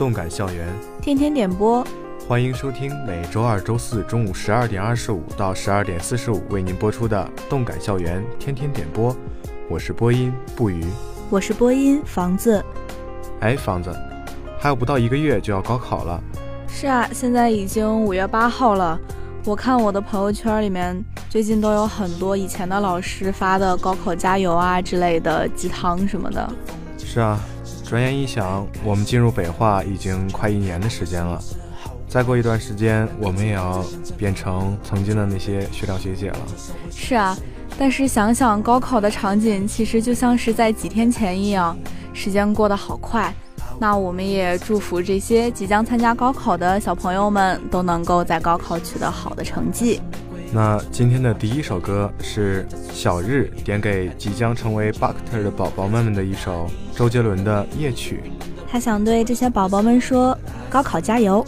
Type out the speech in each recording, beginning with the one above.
动感校园，天天点播，欢迎收听每周二、周四中午十二点二十五到十二点四十五为您播出的动感校园天天点播。我是播音不语，我是播音房子。哎，房子，还有不到一个月就要高考了。是啊，现在已经五月八号了。我看我的朋友圈里面，最近都有很多以前的老师发的高考加油啊之类的鸡汤什么的。是啊。转眼一想，我们进入北化已经快一年的时间了。再过一段时间，我们也要变成曾经的那些学长学姐了。是啊，但是想想高考的场景，其实就像是在几天前一样，时间过得好快。那我们也祝福这些即将参加高考的小朋友们，都能够在高考取得好的成绩。那今天的第一首歌是小日点给即将成为 Bucketer 的宝宝们们的一首周杰伦的夜曲。他想对这些宝宝们说：高考加油！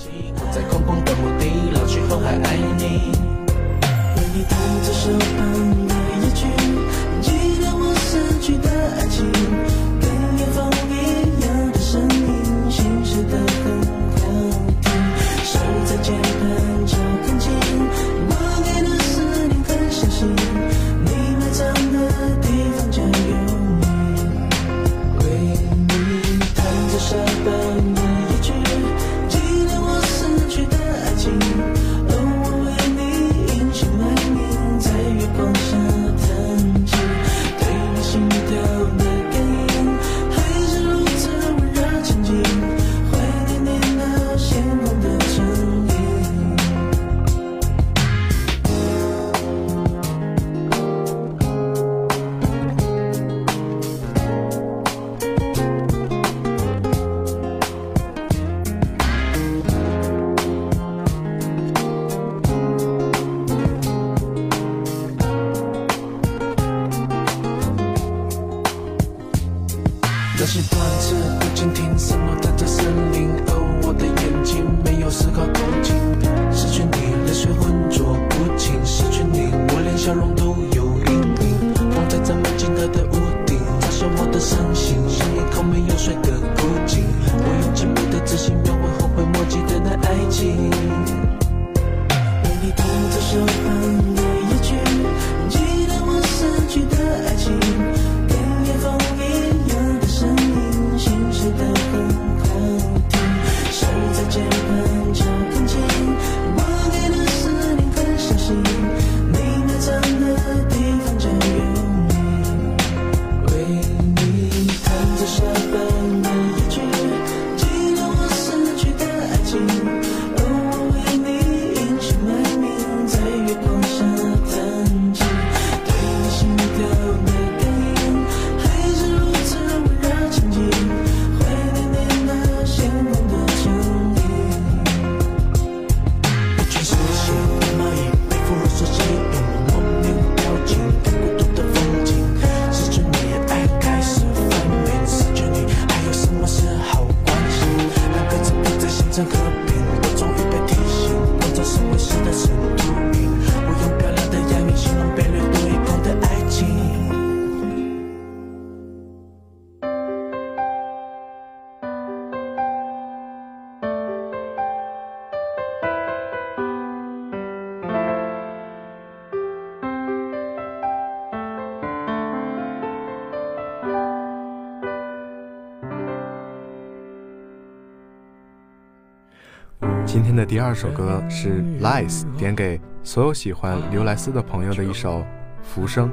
今天的第二首歌是 Lies 点给所有喜欢刘莱斯的朋友的一首《浮生》。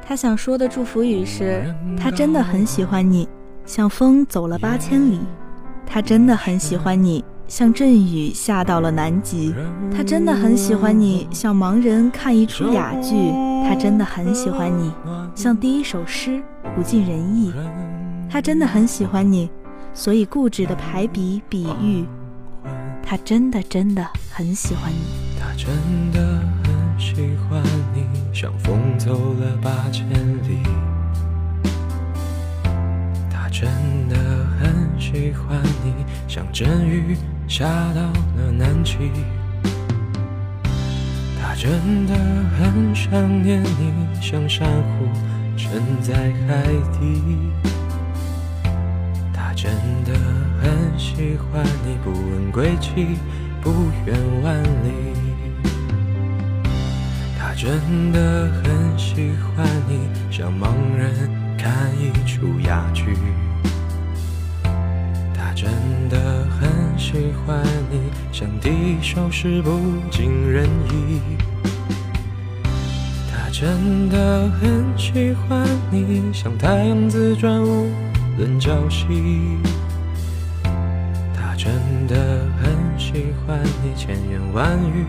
他想说的祝福语是：他真的很喜欢你，像风走了八千里。他真的很喜欢你，像阵雨下到了南极。他真的很喜欢你，像盲人看一出哑剧。他真的很喜欢你，像第一首诗不尽人意。他真的很喜欢你，所以固执的排比比喻。他真的真的很喜欢你。他真的很喜欢你，像风走了八千里。他真的很喜欢你，像阵雨下到了南极。他真的很想念你，像珊瑚沉在海底。喜欢你，不问归期，不远万里。他真的很喜欢你，像盲人看一出哑剧。他真的很喜欢你，像第一首诗不尽人意。他真的很喜欢你，像太阳自转无。论朝夕，真的很喜欢你，千言万语，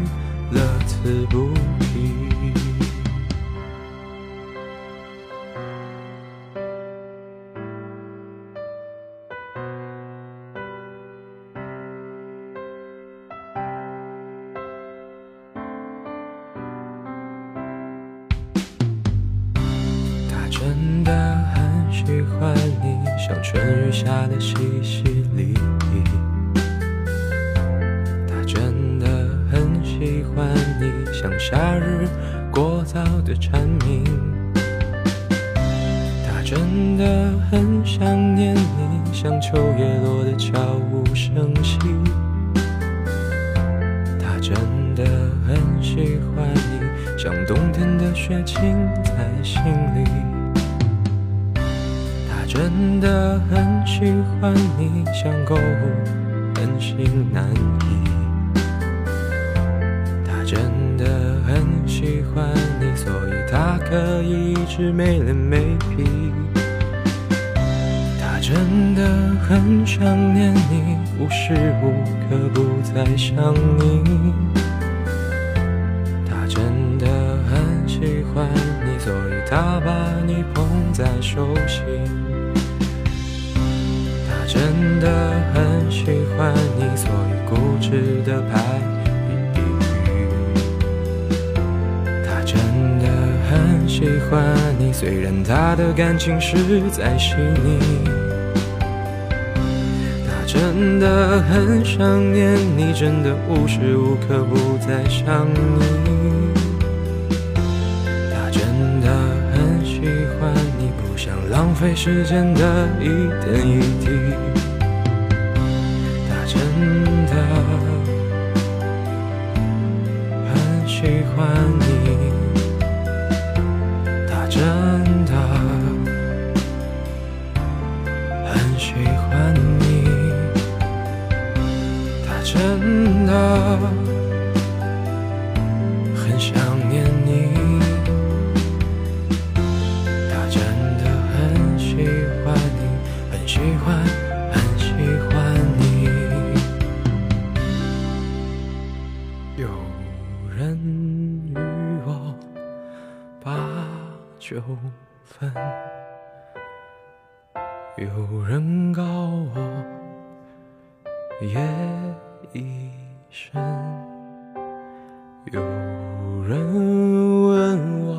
乐此不疲。叶落的悄无声息。他真的很喜欢你，像冬天的雪浸在心里。他真的很喜欢你，像狗狠心难移。他真的很喜欢你，所以他可以一直没脸没皮。真的很想念你无时无刻不在想你他真的很喜欢你所以他把你捧在手心。他真的很喜欢你所以固执的拍你他真的很喜欢你虽然他的感情实在细腻。真的很想念你，真的无时无刻不在想你。他真的很喜欢你，不想浪费时间的一点一滴。他真的很喜欢你。九分，有人告我夜已深，有人问我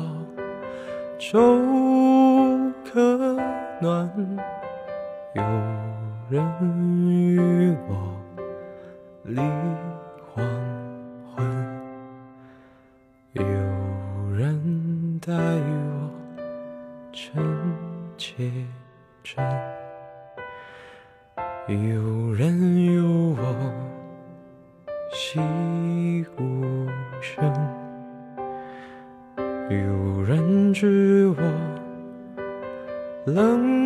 粥可暖，有人寂无声，有人知我冷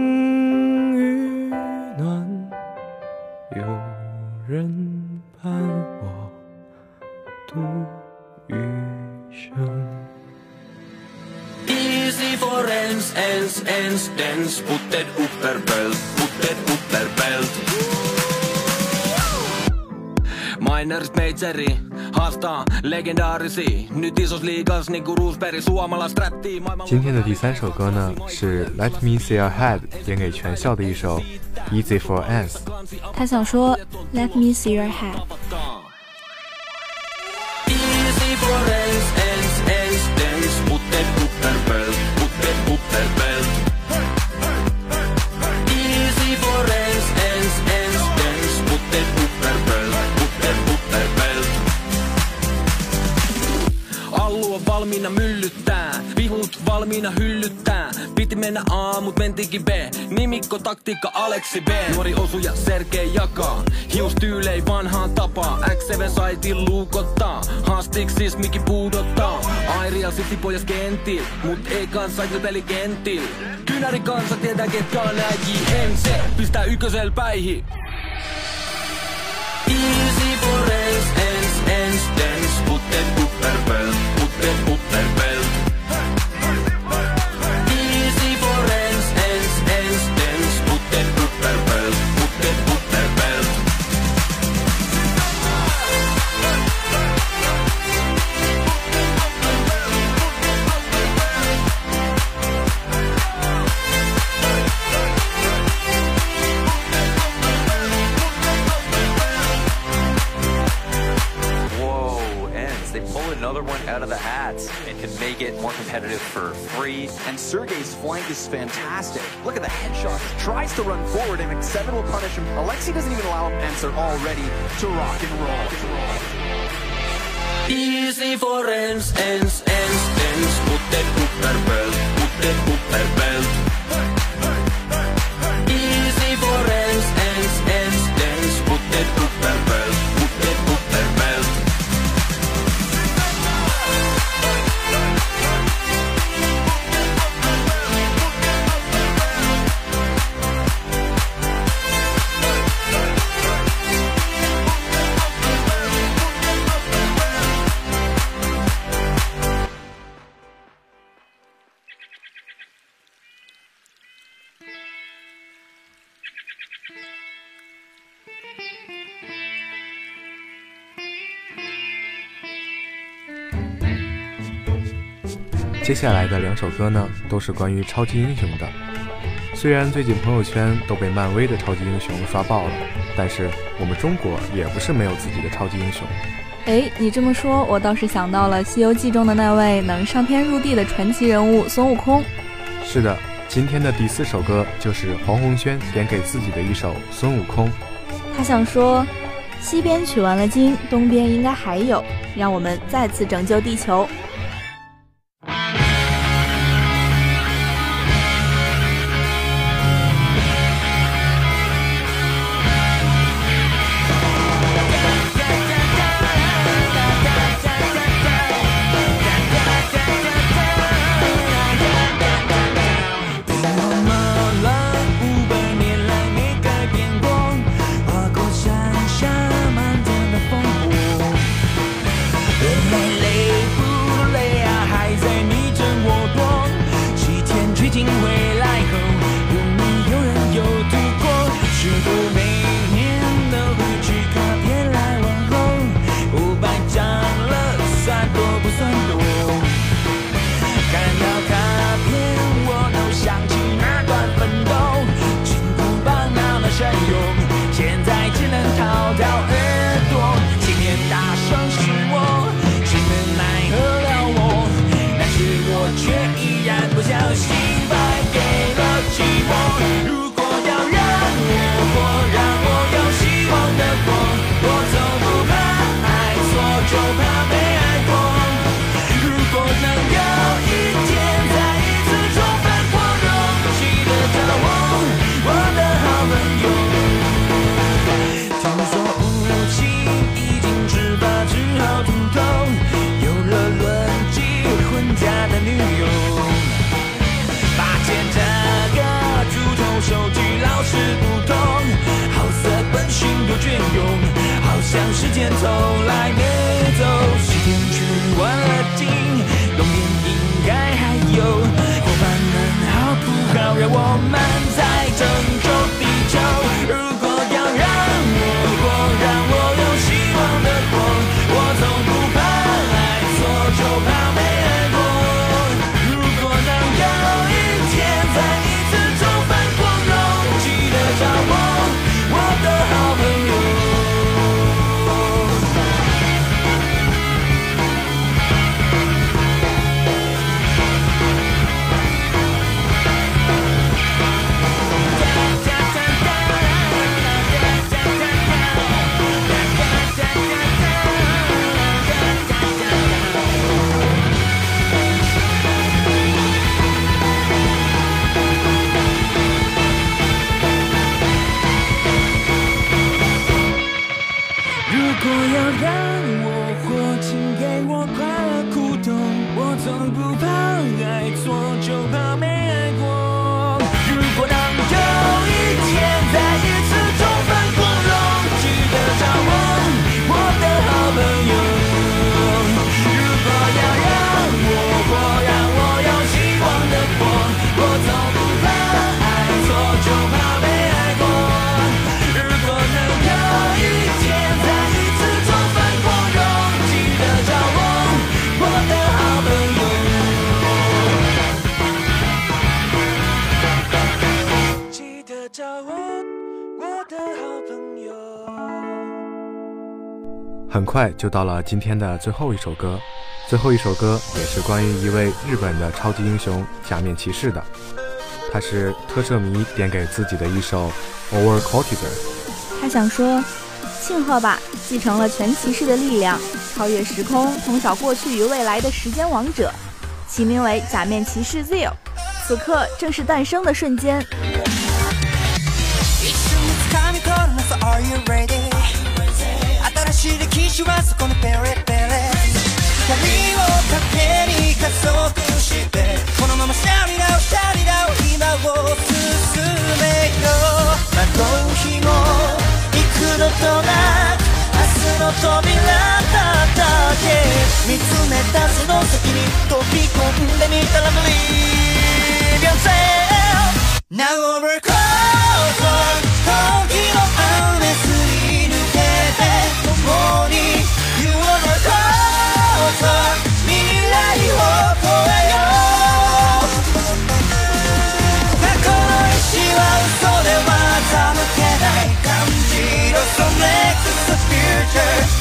Niners Majori haastaa legendaarisia. Nyt isos liigas niinku Roosberg, suomalais rättii. 今天的第三首歌呢是 Let Me See Your Head 点给全校的一首 Easy for Us。他想说 Let Me See Your Head。Valmiina hyllyttää. Piti mennä A, mut mentikin B. Nimikko, taktiikka, Aleksi B. Nuori osuja, Sergei jakaa. Hiustyylei vanhaan tapaa. X7 saitin luukottaa. Haastiksis miki puudottaa. Airia City pojas kentil, mut ei kanssa peli kentil. Kynäri kansa tietää ketkä on nää JMC. Pistää ykkösel päihin. The and can make it more competitive for free. And Sergey's flank is fantastic. Look at the headshot. Tries to run forward, and McSeven will punish him. Alexi doesn't even allow him to answer already to rock and roll. Easy for ens, ens, ens, ens. Putte, pupperbelt, putte, pupperbelt. Easy 接下来的两首歌呢，都是关于超级英雄的。虽然最近朋友圈都被漫威的超级英雄刷爆了，但是我们中国也不是没有自己的超级英雄。哎，你这么说，我倒是想到了《西游记》中的那位能上天入地的传奇人物孙悟空。是的，今天的第四首歌就是黄宏轩点给自己的一首《孙悟空》。他想说，西边取完了经，东边应该还有，让我们再次拯救地球。时间从来没很快就到了今天的最后一首歌，最后一首歌也是关于一位日本的超级英雄假面骑士的，他是特摄迷点给自己的一首《Over Cortiger》。他想说：“庆贺吧，继承了全骑士的力量，超越时空，通晓过去与未来的时间王者，其名为假面骑士 Zeo。此刻正是诞生的瞬间。しい歴史はそこにペレペレ光を盾に加速してこのままシャリダウシャリダウ今を進めよう惑う日も幾度となく明日の扉叩け見つめたその先に飛び込んでみたら Believe yourself Now over て共に You over closer 未来を越えよう過去の石は嘘では欺けない感じろ So next the future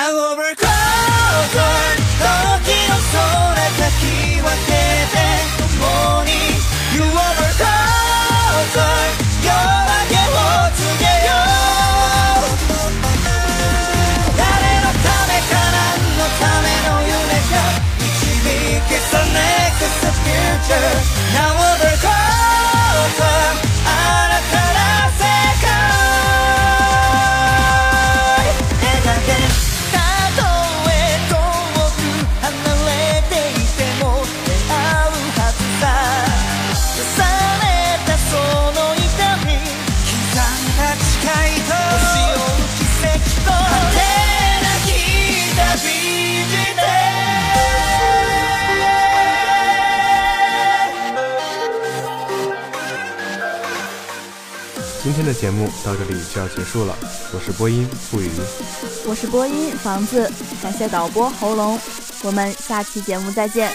Now over 天的节目到这里就要结束了，我是播音付宇，我是播音房子，感谢导播喉咙，我们下期节目再见。